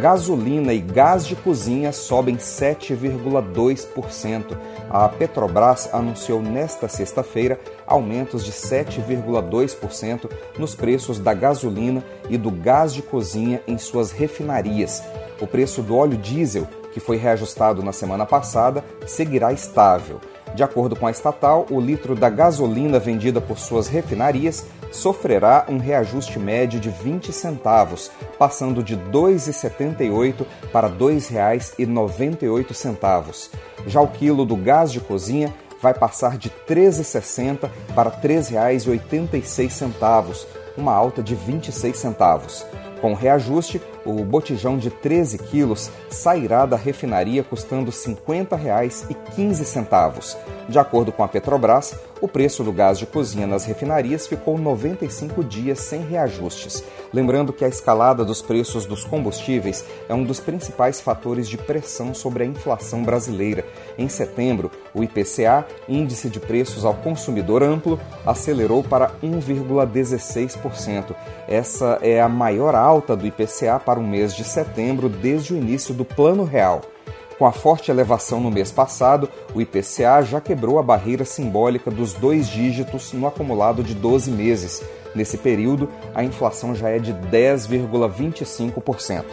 Gasolina e gás de cozinha sobem 7,2%. A Petrobras anunciou nesta sexta-feira aumentos de 7,2% nos preços da gasolina e do gás de cozinha em suas refinarias. O preço do óleo diesel, que foi reajustado na semana passada, seguirá estável. De acordo com a estatal, o litro da gasolina vendida por suas refinarias sofrerá um reajuste médio de 20 centavos, passando de R$ 2,78 para R$ 2,98. Já o quilo do gás de cozinha vai passar de R$ 13,60 para R$ 3,86, uma alta de 26 centavos. Com reajuste, o botijão de 13 quilos sairá da refinaria custando R$ 50,15. De acordo com a Petrobras, o preço do gás de cozinha nas refinarias ficou 95 dias sem reajustes. Lembrando que a escalada dos preços dos combustíveis é um dos principais fatores de pressão sobre a inflação brasileira. Em setembro, o IPCA, Índice de Preços ao Consumidor Amplo, acelerou para 1,16%. Essa é a maior alta do IPCA para o mês de setembro desde o início do Plano Real. Com a forte elevação no mês passado, o IPCA já quebrou a barreira simbólica dos dois dígitos no acumulado de 12 meses. Nesse período, a inflação já é de 10,25%.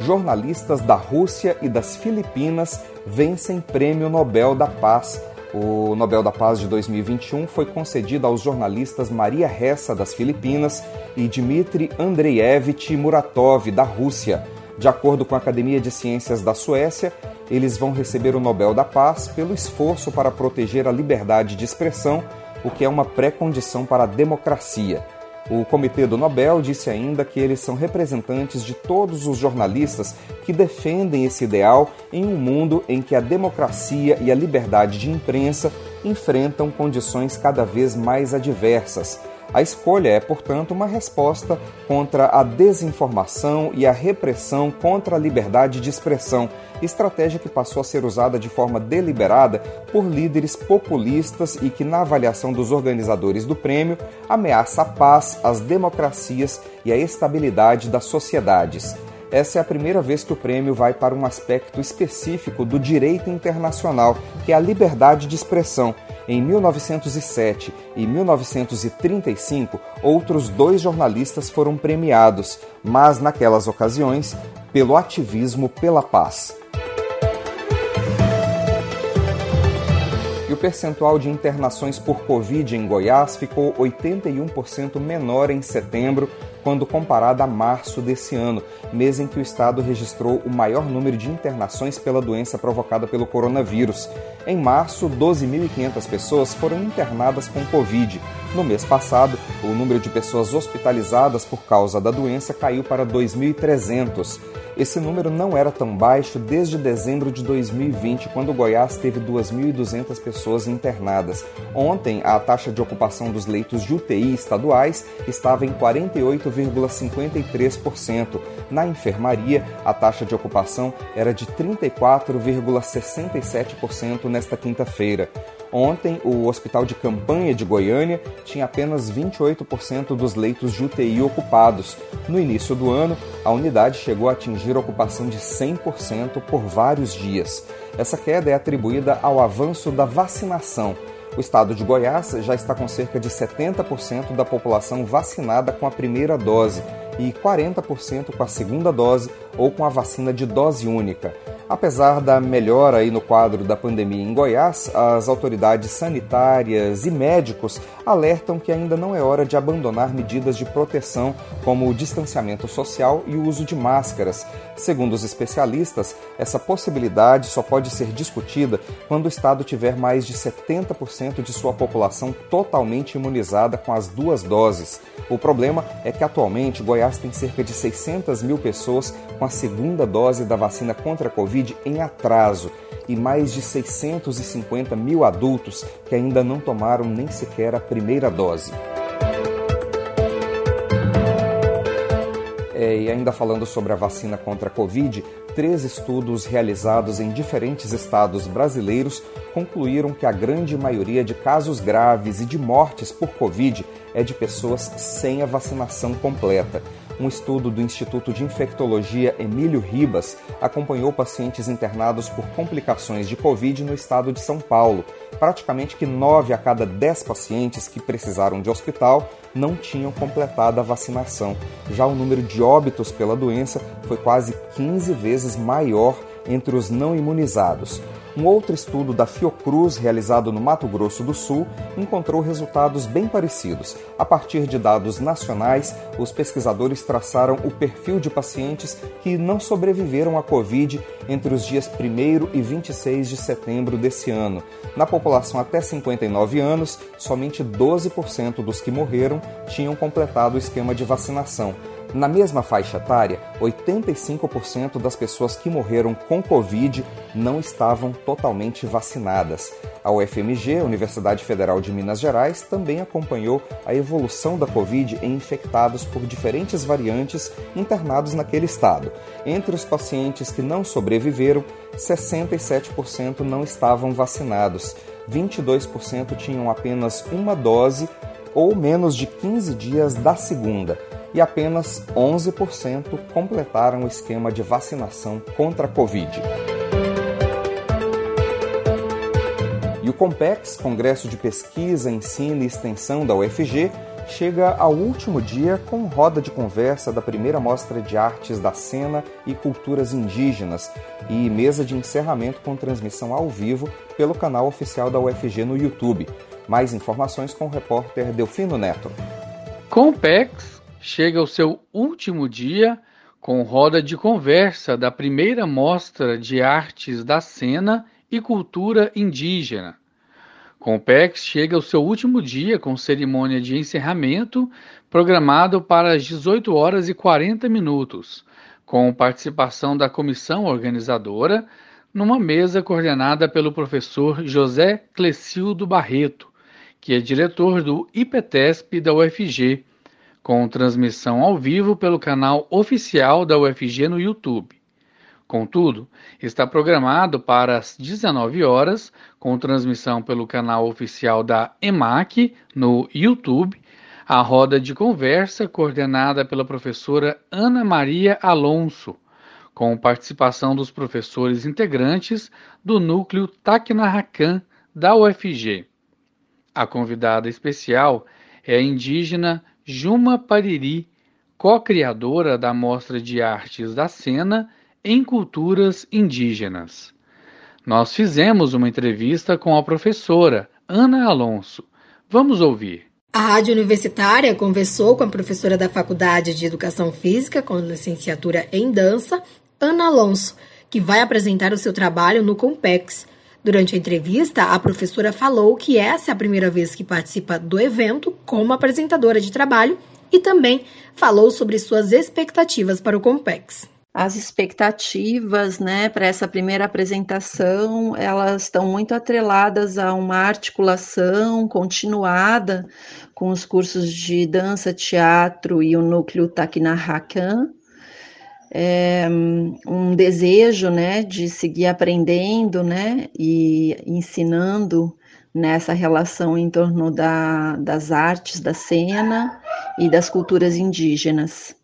Jornalistas da Rússia e das Filipinas vencem Prêmio Nobel da Paz o Nobel da Paz de 2021 foi concedido aos jornalistas Maria Ressa, das Filipinas, e Dmitry Andreevich Muratov, da Rússia. De acordo com a Academia de Ciências da Suécia, eles vão receber o Nobel da Paz pelo esforço para proteger a liberdade de expressão, o que é uma pré-condição para a democracia. O Comitê do Nobel disse ainda que eles são representantes de todos os jornalistas que defendem esse ideal em um mundo em que a democracia e a liberdade de imprensa enfrentam condições cada vez mais adversas a escolha é, portanto, uma resposta contra a desinformação e a repressão contra a liberdade de expressão, estratégia que passou a ser usada de forma deliberada por líderes populistas e que, na avaliação dos organizadores do prêmio, ameaça a paz, as democracias e a estabilidade das sociedades. Essa é a primeira vez que o prêmio vai para um aspecto específico do direito internacional, que é a liberdade de expressão em 1907 e 1935, outros dois jornalistas foram premiados, mas naquelas ocasiões pelo ativismo pela paz. E o percentual de internações por Covid em Goiás ficou 81% menor em setembro quando comparada a março desse ano, mês em que o estado registrou o maior número de internações pela doença provocada pelo coronavírus. Em março, 12.500 pessoas foram internadas com Covid. No mês passado, o número de pessoas hospitalizadas por causa da doença caiu para 2.300. Esse número não era tão baixo desde dezembro de 2020, quando Goiás teve 2.200 pessoas internadas. Ontem, a taxa de ocupação dos leitos de UTI estaduais estava em 48,53%. Na enfermaria, a taxa de ocupação era de 34,67% nesta quinta-feira. Ontem, o Hospital de Campanha de Goiânia tinha apenas 28% dos leitos de UTI ocupados. No início do ano, a unidade chegou a atingir ocupação de 100% por vários dias. Essa queda é atribuída ao avanço da vacinação. O estado de Goiás já está com cerca de 70% da população vacinada com a primeira dose e 40% com a segunda dose ou com a vacina de dose única. Apesar da melhora aí no quadro da pandemia em Goiás, as autoridades sanitárias e médicos alertam que ainda não é hora de abandonar medidas de proteção como o distanciamento social e o uso de máscaras. Segundo os especialistas, essa possibilidade só pode ser discutida quando o estado tiver mais de 70% de sua população totalmente imunizada com as duas doses. O problema é que atualmente Goiás tem cerca de 600 mil pessoas com a segunda dose da vacina contra a Covid em atraso e mais de 650 mil adultos que ainda não tomaram nem sequer a primeira dose. É, e ainda falando sobre a vacina contra a Covid, três estudos realizados em diferentes estados brasileiros concluíram que a grande maioria de casos graves e de mortes por Covid é de pessoas sem a vacinação completa. Um estudo do Instituto de Infectologia Emílio Ribas acompanhou pacientes internados por complicações de Covid no estado de São Paulo. Praticamente que 9 a cada 10 pacientes que precisaram de hospital não tinham completado a vacinação. Já o número de óbitos pela doença foi quase 15 vezes maior entre os não imunizados. Um outro estudo da Fiocruz, realizado no Mato Grosso do Sul, encontrou resultados bem parecidos. A partir de dados nacionais, os pesquisadores traçaram o perfil de pacientes que não sobreviveram à Covid entre os dias 1 e 26 de setembro desse ano. Na população até 59 anos, somente 12% dos que morreram tinham completado o esquema de vacinação. Na mesma faixa etária, 85% das pessoas que morreram com Covid não estavam totalmente vacinadas. A UFMG, Universidade Federal de Minas Gerais, também acompanhou a evolução da Covid em infectados por diferentes variantes internados naquele estado. Entre os pacientes que não sobreviveram, 67% não estavam vacinados, 22% tinham apenas uma dose ou menos de 15 dias da segunda e apenas 11% completaram o esquema de vacinação contra a Covid. E o Compex, Congresso de Pesquisa, Ensino e Extensão da UFG, chega ao último dia com roda de conversa da primeira mostra de artes da cena e culturas indígenas e mesa de encerramento com transmissão ao vivo pelo canal oficial da UFG no YouTube. Mais informações com o repórter Delfino Neto. Compex chega ao seu último dia com roda de conversa da primeira mostra de artes da cena e cultura indígena. Compex chega ao seu último dia com cerimônia de encerramento programado para as 18 horas e 40 minutos, com participação da comissão organizadora numa mesa coordenada pelo professor José Clecildo Barreto, que é diretor do IPTESP da UFG com transmissão ao vivo pelo canal oficial da UFG no YouTube. Contudo, está programado para as 19 horas, com transmissão pelo canal oficial da EMAC no YouTube, a roda de conversa coordenada pela professora Ana Maria Alonso, com participação dos professores integrantes do núcleo Tacnarracan da UFG. A convidada especial é a indígena Juma Pariri, co-criadora da Mostra de Artes da Cena em Culturas Indígenas. Nós fizemos uma entrevista com a professora Ana Alonso. Vamos ouvir. A Rádio Universitária conversou com a professora da Faculdade de Educação Física, com licenciatura em dança, Ana Alonso, que vai apresentar o seu trabalho no Compex. Durante a entrevista, a professora falou que essa é a primeira vez que participa do evento como apresentadora de trabalho e também falou sobre suas expectativas para o Compex. As expectativas, né, para essa primeira apresentação, elas estão muito atreladas a uma articulação continuada com os cursos de dança, teatro e o núcleo Takinahakan, é, um desejo, né, de seguir aprendendo, né, e ensinando nessa relação em torno da, das artes da cena e das culturas indígenas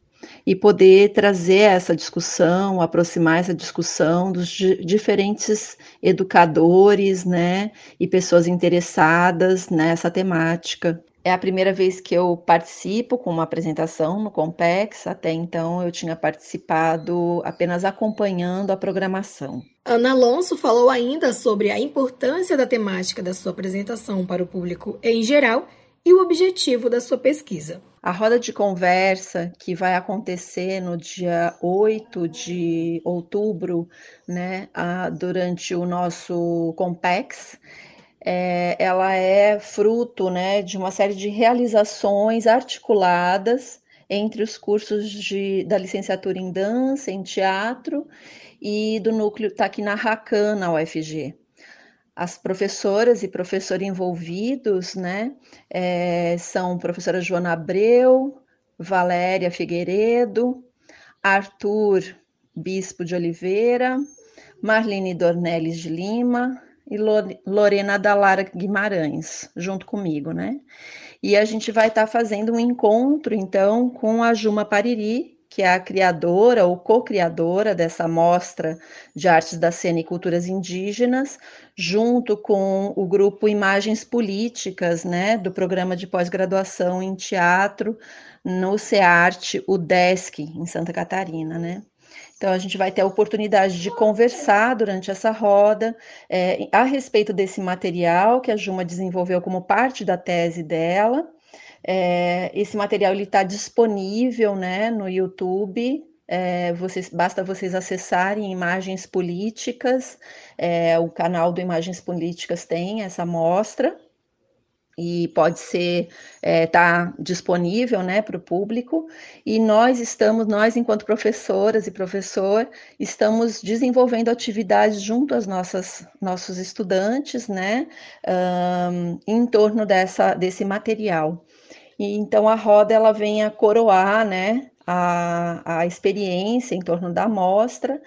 e poder trazer essa discussão, aproximar essa discussão dos diferentes educadores, né, e pessoas interessadas nessa temática. É a primeira vez que eu participo com uma apresentação no Compex, até então eu tinha participado apenas acompanhando a programação. Ana Alonso falou ainda sobre a importância da temática da sua apresentação para o público em geral e o objetivo da sua pesquisa. A roda de conversa que vai acontecer no dia 8 de outubro, né, durante o nosso Compex, é, ela é fruto né, de uma série de realizações articuladas entre os cursos de, da licenciatura em dança, em teatro e do núcleo Rakan na UFG. As professoras e professores envolvidos né, é, são professora Joana Abreu, Valéria Figueiredo, Arthur Bispo de Oliveira, Marlene Dornelles de Lima, e Lorena Dalara Guimarães, junto comigo, né? E a gente vai estar tá fazendo um encontro, então, com a Juma Pariri, que é a criadora ou co-criadora dessa mostra de artes da cena e culturas indígenas, junto com o grupo Imagens Políticas, né, do programa de pós-graduação em teatro no CEARTE, o DESC, em Santa Catarina, né? Então, a gente vai ter a oportunidade de conversar durante essa roda é, a respeito desse material que a Juma desenvolveu como parte da tese dela. É, esse material está disponível né, no YouTube. É, vocês, basta vocês acessarem Imagens Políticas, é, o canal do Imagens Políticas tem essa mostra e pode ser é, tá disponível né, para o público. E nós estamos nós enquanto professoras e professor estamos desenvolvendo atividades junto às nossas nossos estudantes né um, em torno dessa desse material. E então a roda ela vem a coroar né a, a experiência em torno da mostra.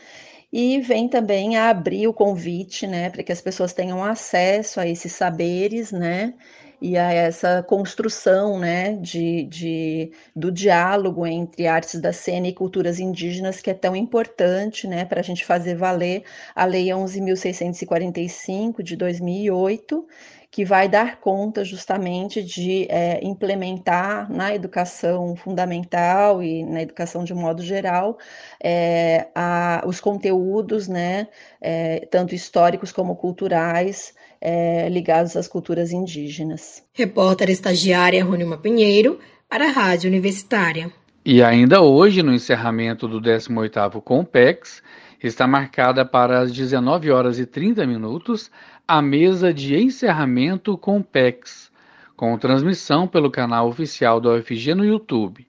E vem também a abrir o convite, né, para que as pessoas tenham acesso a esses saberes, né, e a essa construção né, de, de, do diálogo entre artes da cena e culturas indígenas, que é tão importante né, para a gente fazer valer a Lei 11.645 de 2008, que vai dar conta justamente de é, implementar na educação fundamental e na educação de modo geral é, a, os conteúdos, né, é, tanto históricos como culturais, é, ligados às culturas indígenas. Repórter estagiária Rônima Pinheiro, para a Rádio Universitária. E ainda hoje, no encerramento do 18º Compex, está marcada para as 19 horas e 30 minutos a mesa de encerramento Compex, com transmissão pelo canal oficial da UFG no YouTube.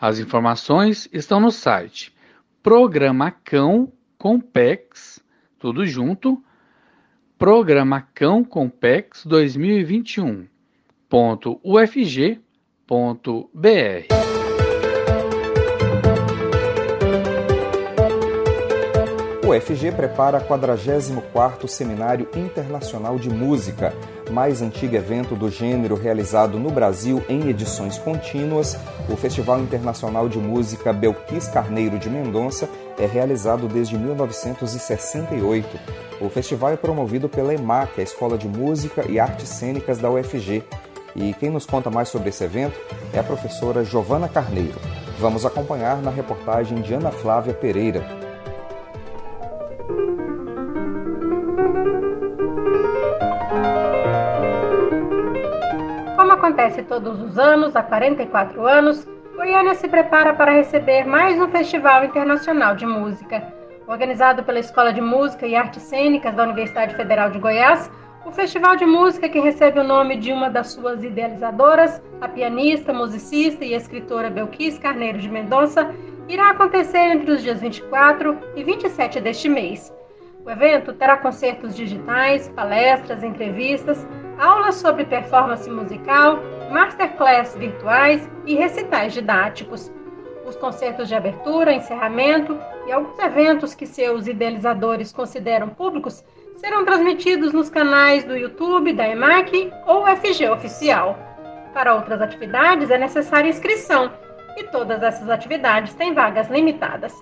As informações estão no site Programacão Compex, tudo junto, Programacão Compex 2021.ufg.br. O UFG prepara 44º Seminário Internacional de Música, mais antigo evento do gênero realizado no Brasil em edições contínuas. O Festival Internacional de Música Belquis Carneiro de Mendonça é realizado desde 1968. O festival é promovido pela EMAC, a Escola de Música e Artes Cênicas da UFG. E quem nos conta mais sobre esse evento é a professora Giovana Carneiro. Vamos acompanhar na reportagem de Ana Flávia Pereira. Acontece todos os anos, há 44 anos, Goiânia se prepara para receber mais um Festival Internacional de Música. Organizado pela Escola de Música e Artes Cênicas da Universidade Federal de Goiás, o festival de música, que recebe o nome de uma das suas idealizadoras, a pianista, musicista e escritora Belquis Carneiro de Mendonça, irá acontecer entre os dias 24 e 27 deste mês. O evento terá concertos digitais, palestras, entrevistas, aulas sobre performance musical, masterclass virtuais e recitais didáticos. Os concertos de abertura, encerramento e alguns eventos que seus idealizadores consideram públicos serão transmitidos nos canais do YouTube da EMAC ou FG Oficial. Para outras atividades é necessária inscrição e todas essas atividades têm vagas limitadas.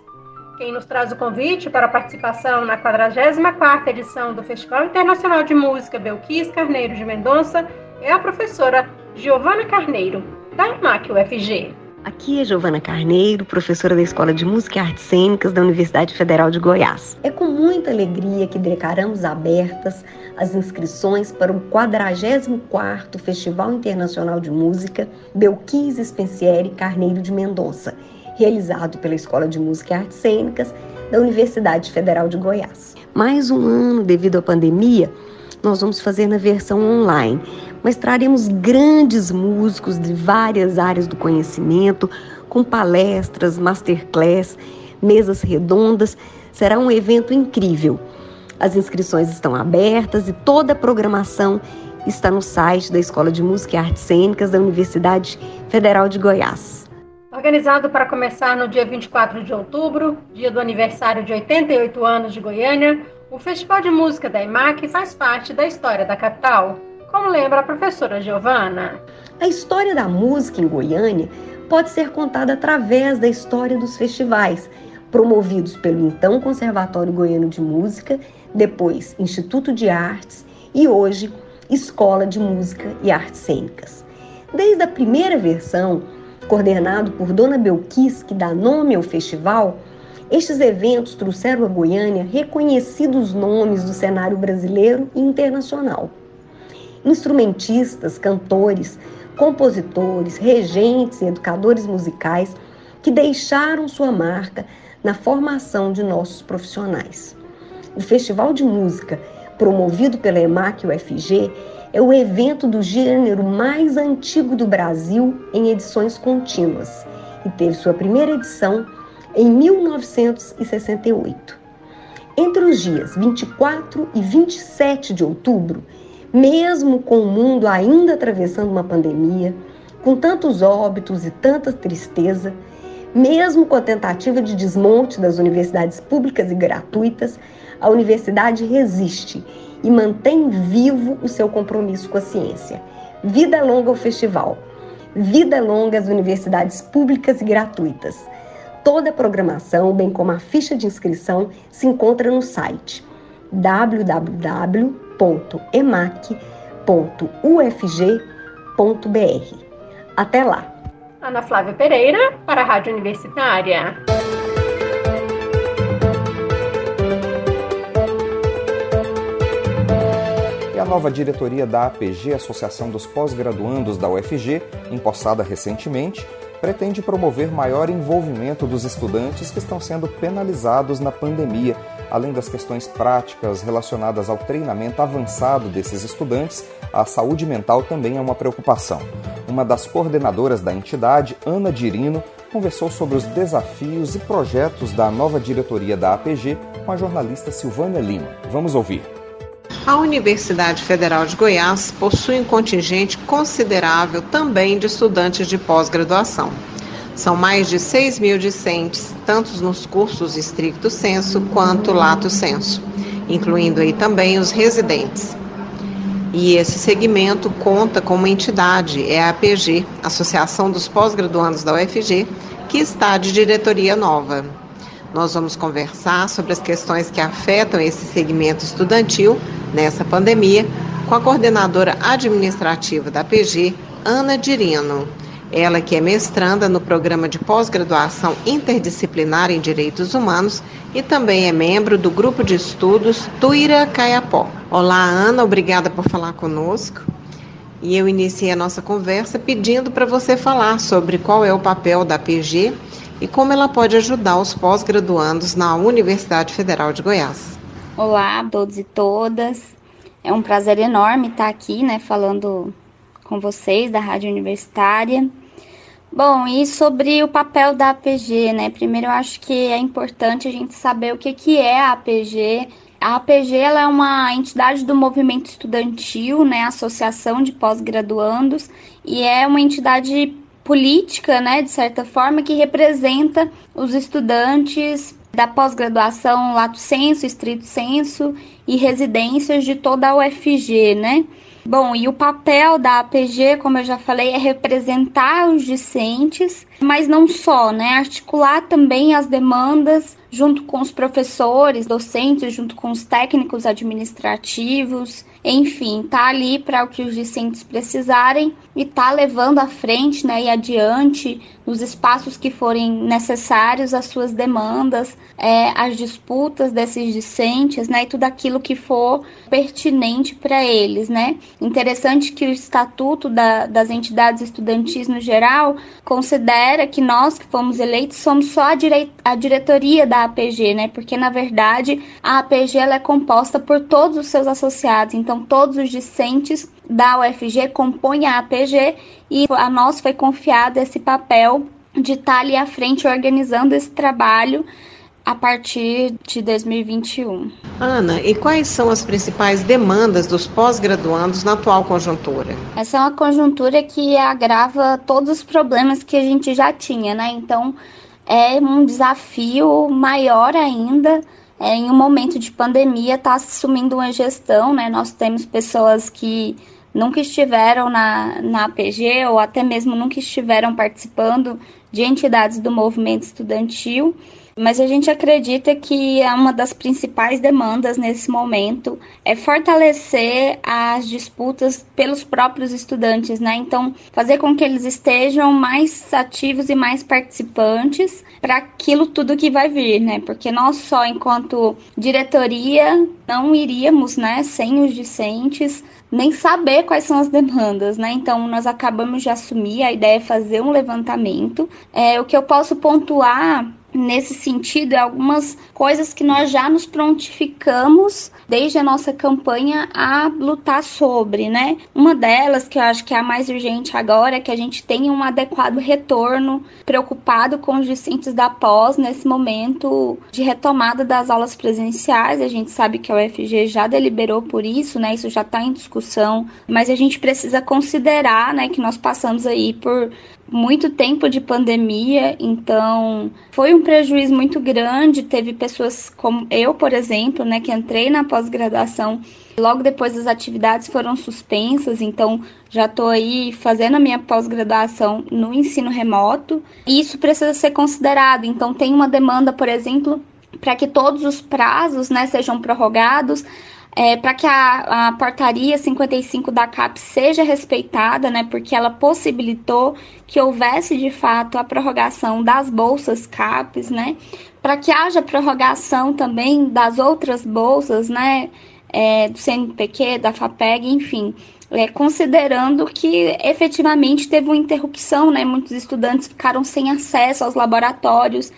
Quem nos traz o convite para a participação na 44ª edição do Festival Internacional de Música Belquis Carneiro de Mendonça é a professora Giovana Carneiro, da IMAC UFG. Aqui é Giovana Carneiro, professora da Escola de Música e Artes Cênicas da Universidade Federal de Goiás. É com muita alegria que declaramos abertas as inscrições para o 44º Festival Internacional de Música Belquis Spencieri Carneiro de Mendonça, realizado pela Escola de Música e Artes Cênicas da Universidade Federal de Goiás. Mais um ano devido à pandemia, nós vamos fazer na versão online, mas traremos grandes músicos de várias áreas do conhecimento, com palestras, masterclass, mesas redondas. Será um evento incrível. As inscrições estão abertas e toda a programação está no site da Escola de Música e Artes Cênicas da Universidade Federal de Goiás. Organizado para começar no dia 24 de outubro, dia do aniversário de 88 anos de Goiânia, o Festival de Música da IMAC faz parte da história da capital, como lembra a professora Giovana. A história da música em Goiânia pode ser contada através da história dos festivais, promovidos pelo então Conservatório Goiano de Música, depois Instituto de Artes e hoje Escola de Música e Artes Cênicas. Desde a primeira versão, coordenado por Dona Belquis, que dá nome ao festival, estes eventos trouxeram a Goiânia reconhecidos nomes do cenário brasileiro e internacional. Instrumentistas, cantores, compositores, regentes e educadores musicais que deixaram sua marca na formação de nossos profissionais. O Festival de Música, promovido pela EMAC UFG, é o evento do gênero mais antigo do Brasil em edições contínuas e teve sua primeira edição em 1968. Entre os dias 24 e 27 de outubro, mesmo com o mundo ainda atravessando uma pandemia, com tantos óbitos e tanta tristeza, mesmo com a tentativa de desmonte das universidades públicas e gratuitas, a universidade resiste e mantém vivo o seu compromisso com a ciência. Vida longa ao festival. Vida longa às universidades públicas e gratuitas. Toda a programação, bem como a ficha de inscrição, se encontra no site www.emac.ufg.br. Até lá! Ana Flávia Pereira, para a Rádio Universitária. A nova diretoria da APG, Associação dos Pós-Graduandos da UFG, empossada recentemente, pretende promover maior envolvimento dos estudantes que estão sendo penalizados na pandemia. Além das questões práticas relacionadas ao treinamento avançado desses estudantes, a saúde mental também é uma preocupação. Uma das coordenadoras da entidade, Ana Dirino, conversou sobre os desafios e projetos da nova diretoria da APG com a jornalista Silvânia Lima. Vamos ouvir. A Universidade Federal de Goiás possui um contingente considerável também de estudantes de pós-graduação. São mais de 6 mil discentes, tanto nos cursos estricto senso quanto lato senso, incluindo aí também os residentes. E esse segmento conta com uma entidade, é a APG, Associação dos Pós-Graduandos da UFG, que está de diretoria nova. Nós vamos conversar sobre as questões que afetam esse segmento estudantil nessa pandemia com a coordenadora administrativa da PG, Ana Dirino. Ela que é mestranda no programa de pós-graduação interdisciplinar em Direitos Humanos e também é membro do grupo de estudos Tuira Caiapó. Olá, Ana, obrigada por falar conosco. E eu iniciei a nossa conversa pedindo para você falar sobre qual é o papel da PG e como ela pode ajudar os pós-graduandos na Universidade Federal de Goiás. Olá a todos e todas. É um prazer enorme estar aqui, né, falando com vocês da Rádio Universitária. Bom, e sobre o papel da APG, né? Primeiro eu acho que é importante a gente saber o que, que é a APG. A APG ela é uma entidade do movimento estudantil, né, Associação de Pós-Graduandos, e é uma entidade política, né, de certa forma, que representa os estudantes da pós-graduação lato senso, estrito senso e residências de toda a UFG, né? Bom, e o papel da APG, como eu já falei, é representar os discentes, mas não só, né? Articular também as demandas junto com os professores, docentes, junto com os técnicos administrativos enfim, tá ali para o que os discentes precisarem e tá levando à frente, né, e adiante nos espaços que forem necessários as suas demandas, é, as disputas desses discentes, né, e tudo aquilo que for pertinente para eles, né. Interessante que o estatuto da, das entidades estudantis no geral considera que nós que fomos eleitos somos só a, direi a diretoria da APG, né, porque na verdade a APG ela é composta por todos os seus associados, então todos os discentes da UFG compõem a APG e a nós foi confiado esse papel de estar ali à frente organizando esse trabalho a partir de 2021. Ana, e quais são as principais demandas dos pós-graduandos na atual conjuntura? Essa é uma conjuntura que agrava todos os problemas que a gente já tinha, né? Então, é um desafio maior ainda é, em um momento de pandemia está assumindo uma gestão, né? Nós temos pessoas que nunca estiveram na, na APG ou até mesmo nunca estiveram participando de entidades do movimento estudantil mas a gente acredita que é uma das principais demandas nesse momento é fortalecer as disputas pelos próprios estudantes, né? Então, fazer com que eles estejam mais ativos e mais participantes para aquilo tudo que vai vir, né? Porque nós só enquanto diretoria não iríamos, né, sem os discentes, nem saber quais são as demandas, né? Então, nós acabamos de assumir, a ideia é fazer um levantamento. É, o que eu posso pontuar nesse sentido é algumas coisas que nós já nos prontificamos desde a nossa campanha a lutar sobre, né? Uma delas, que eu acho que é a mais urgente agora, é que a gente tenha um adequado retorno, preocupado com os discentes da pós nesse momento de retomada das aulas presenciais. A gente sabe que a UFG já deliberou por isso, né? Isso já está em discussão, mas a gente precisa considerar, né, que nós passamos aí por muito tempo de pandemia, então foi um prejuízo muito grande. Teve pessoas como eu, por exemplo, né, que entrei na pós-graduação logo depois as atividades foram suspensas, então já estou aí fazendo a minha pós-graduação no ensino remoto. E isso precisa ser considerado. Então tem uma demanda, por exemplo, para que todos os prazos, né, sejam prorrogados é, para que a, a, portaria 55 da CAP seja respeitada, né, porque ela possibilitou que houvesse de fato a prorrogação das bolsas CAPES, né, para que haja prorrogação também das outras bolsas, né, é, do CNPq, da FAPEG, enfim, é, considerando que efetivamente teve uma interrupção, né, muitos estudantes ficaram sem acesso aos laboratórios,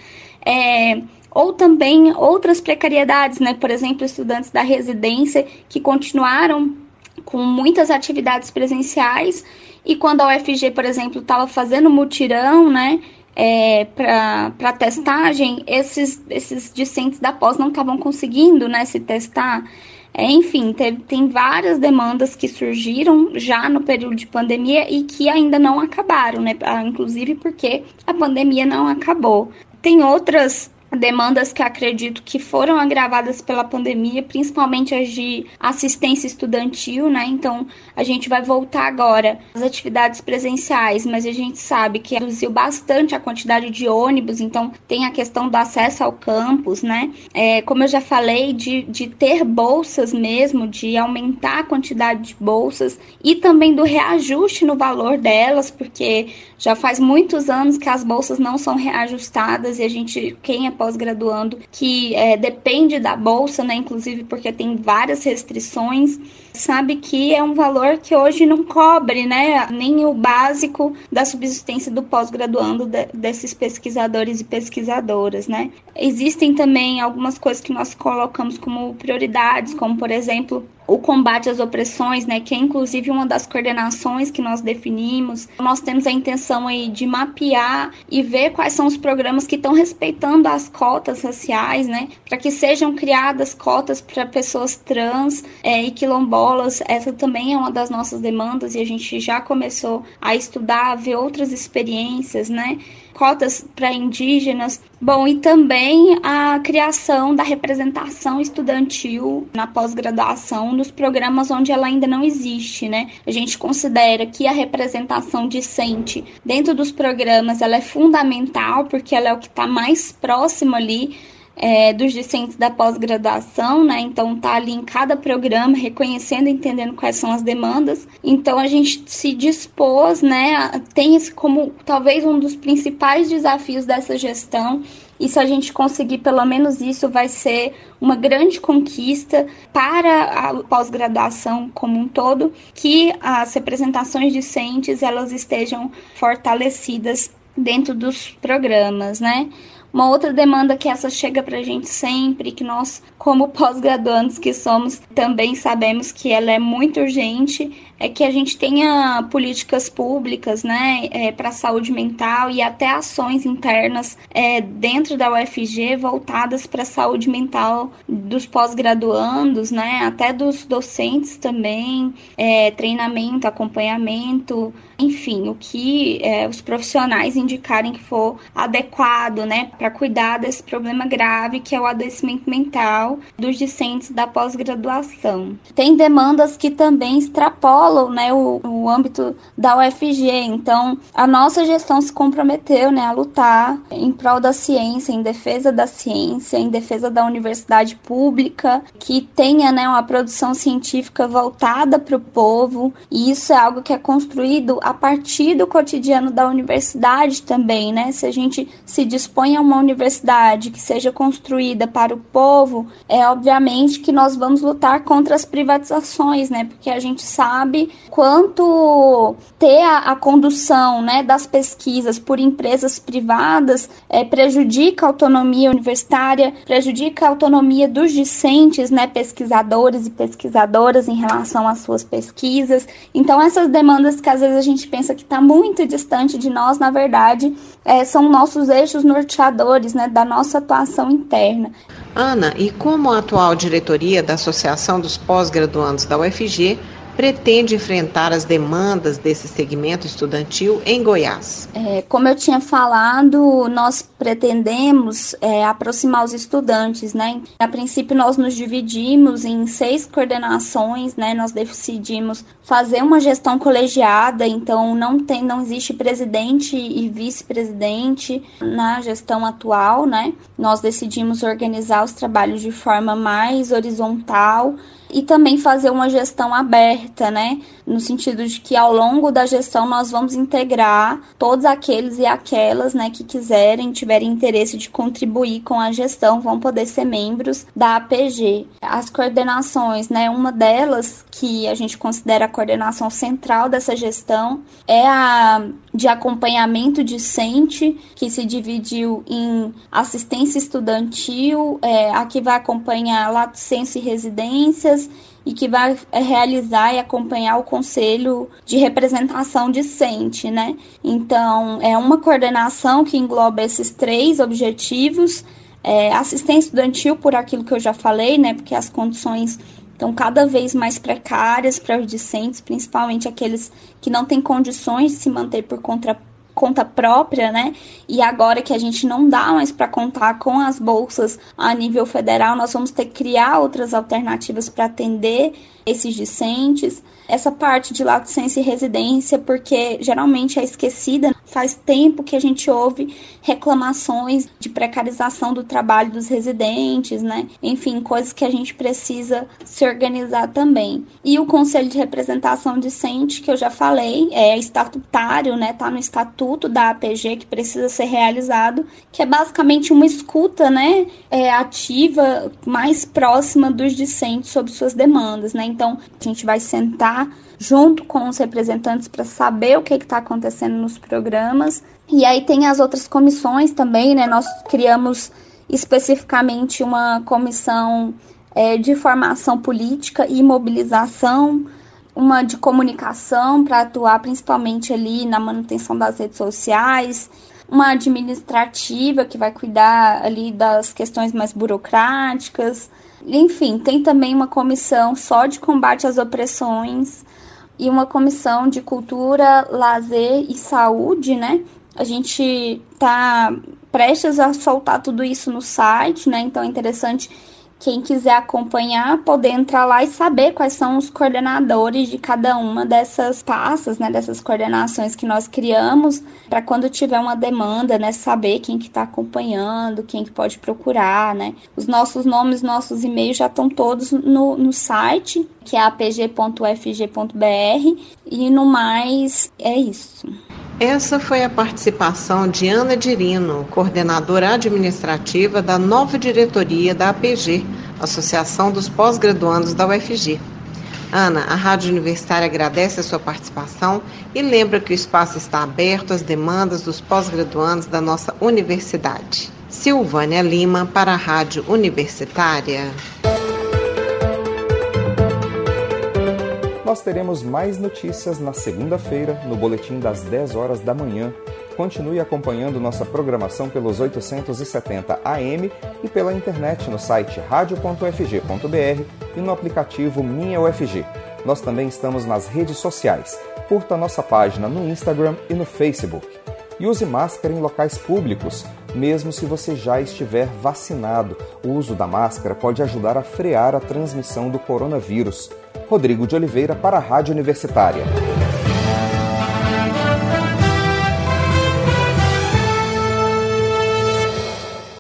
é, ou também outras precariedades, né? Por exemplo, estudantes da residência que continuaram com muitas atividades presenciais e quando a UFG, por exemplo, estava fazendo mutirão, né? É, para testagem, esses, esses discentes da pós não estavam conseguindo né, se testar. É, enfim, teve, tem várias demandas que surgiram já no período de pandemia e que ainda não acabaram, né? Ah, inclusive porque a pandemia não acabou. Tem outras demandas que acredito que foram agravadas pela pandemia, principalmente as de assistência estudantil, né? Então, a gente vai voltar agora às atividades presenciais, mas a gente sabe que reduziu bastante a quantidade de ônibus, então tem a questão do acesso ao campus, né? É, como eu já falei, de, de ter bolsas mesmo, de aumentar a quantidade de bolsas e também do reajuste no valor delas, porque já faz muitos anos que as bolsas não são reajustadas e a gente, quem é pós-graduando, que é, depende da bolsa, né? Inclusive porque tem várias restrições, sabe que é um valor que hoje não cobre, né? Nem o básico da subsistência do pós-graduando de, desses pesquisadores e pesquisadoras, né? Existem também algumas coisas que nós colocamos como prioridades, como por exemplo o combate às opressões, né, que é inclusive uma das coordenações que nós definimos. Nós temos a intenção aí de mapear e ver quais são os programas que estão respeitando as cotas raciais, né, para que sejam criadas cotas para pessoas trans é, e quilombolas. Essa também é uma das nossas demandas e a gente já começou a estudar, a ver outras experiências, né, cotas para indígenas. Bom, e também a criação da representação estudantil na pós-graduação nos programas onde ela ainda não existe, né? A gente considera que a representação discente dentro dos programas ela é fundamental porque ela é o que está mais próximo ali é, dos discentes da pós-graduação, né? Então tá ali em cada programa, reconhecendo, entendendo quais são as demandas. Então a gente se dispôs, né? Tem esse como talvez um dos principais desafios dessa gestão. E se a gente conseguir pelo menos isso, vai ser uma grande conquista para a pós-graduação como um todo, que as representações discentes elas estejam fortalecidas dentro dos programas, né? Uma outra demanda que essa chega para a gente sempre, que nós, como pós-graduandos que somos, também sabemos que ela é muito urgente, é que a gente tenha políticas públicas, né, é, para a saúde mental e até ações internas é, dentro da UFG voltadas para a saúde mental dos pós-graduandos, né, até dos docentes também, é, treinamento, acompanhamento, enfim, o que é, os profissionais indicarem que for adequado, né, para cuidar desse problema grave que é o adoecimento mental dos discentes da pós-graduação. Tem demandas que também extrapolam, né, o, o âmbito da UFG. Então, a nossa gestão se comprometeu, né, a lutar em prol da ciência, em defesa da ciência, em defesa da universidade pública, que tenha, né, uma produção científica voltada para o povo. E isso é algo que é construído a partir do cotidiano da universidade também, né? Se a gente se dispõe a uma universidade que seja construída para o povo, é obviamente que nós vamos lutar contra as privatizações, né? Porque a gente sabe quanto ter a, a condução, né, das pesquisas por empresas privadas é, prejudica a autonomia universitária, prejudica a autonomia dos discentes, né, pesquisadores e pesquisadoras em relação às suas pesquisas. Então essas demandas que às vezes a gente gente pensa que está muito distante de nós, na verdade, é, são nossos eixos norteadores né, da nossa atuação interna. Ana, e como a atual diretoria da Associação dos Pós-Graduandos da UFG pretende enfrentar as demandas desse segmento estudantil em Goiás? É, como eu tinha falado, nós pretendemos é, aproximar os estudantes, né? A princípio, nós nos dividimos em seis coordenações, né? Nós decidimos fazer uma gestão colegiada, então não tem, não existe presidente e vice-presidente na gestão atual, né? Nós decidimos organizar os trabalhos de forma mais horizontal e também fazer uma gestão aberta, né? No sentido de que ao longo da gestão nós vamos integrar todos aqueles e aquelas, né, que quiserem, tiverem interesse de contribuir com a gestão, vão poder ser membros da APG. As coordenações, né, uma delas que a gente considera a coordenação central dessa gestão é a de acompanhamento discente, que se dividiu em assistência estudantil, é, a que vai acompanhar lato senso e residências, e que vai é, realizar e acompanhar o conselho de representação discente, né? Então, é uma coordenação que engloba esses três objetivos. É, assistência estudantil, por aquilo que eu já falei, né? Porque as condições estão cada vez mais precárias para os discentes, principalmente aqueles que não têm condições de se manter por conta, conta própria, né? E agora que a gente não dá mais para contar com as bolsas a nível federal, nós vamos ter que criar outras alternativas para atender esses discentes essa parte de licença e residência, porque geralmente é esquecida. Faz tempo que a gente ouve reclamações de precarização do trabalho dos residentes, né? Enfim, coisas que a gente precisa se organizar também. E o Conselho de Representação Discente, que eu já falei, é estatutário, né? Tá no estatuto da APG que precisa ser realizado, que é basicamente uma escuta, né? É, ativa, mais próxima dos discentes sobre suas demandas, né? Então, a gente vai sentar junto com os representantes para saber o que está acontecendo nos programas. E aí tem as outras comissões também, né? Nós criamos especificamente uma comissão é, de formação política e mobilização, uma de comunicação para atuar principalmente ali na manutenção das redes sociais, uma administrativa que vai cuidar ali das questões mais burocráticas, enfim, tem também uma comissão só de combate às opressões e uma comissão de cultura, lazer e saúde, né? A gente tá prestes a soltar tudo isso no site, né? Então é interessante quem quiser acompanhar, poder entrar lá e saber quais são os coordenadores de cada uma dessas pastas, né, dessas coordenações que nós criamos, para quando tiver uma demanda, né, saber quem que está acompanhando, quem que pode procurar, né. Os nossos nomes, nossos e-mails já estão todos no, no site, que é apg.fg.br, e no mais é isso. Essa foi a participação de Ana Dirino, coordenadora administrativa da nova diretoria da APG, Associação dos Pós-Graduandos da UFG. Ana, a Rádio Universitária agradece a sua participação e lembra que o espaço está aberto às demandas dos pós-graduandos da nossa universidade. Silvânia Lima, para a Rádio Universitária. Nós teremos mais notícias na segunda-feira, no boletim das 10 horas da manhã. Continue acompanhando nossa programação pelos 870 AM e pela internet no site radio.fg.br e no aplicativo Minha UFG. Nós também estamos nas redes sociais. Curta nossa página no Instagram e no Facebook. E use máscara em locais públicos, mesmo se você já estiver vacinado. O uso da máscara pode ajudar a frear a transmissão do coronavírus. Rodrigo de Oliveira para a Rádio Universitária.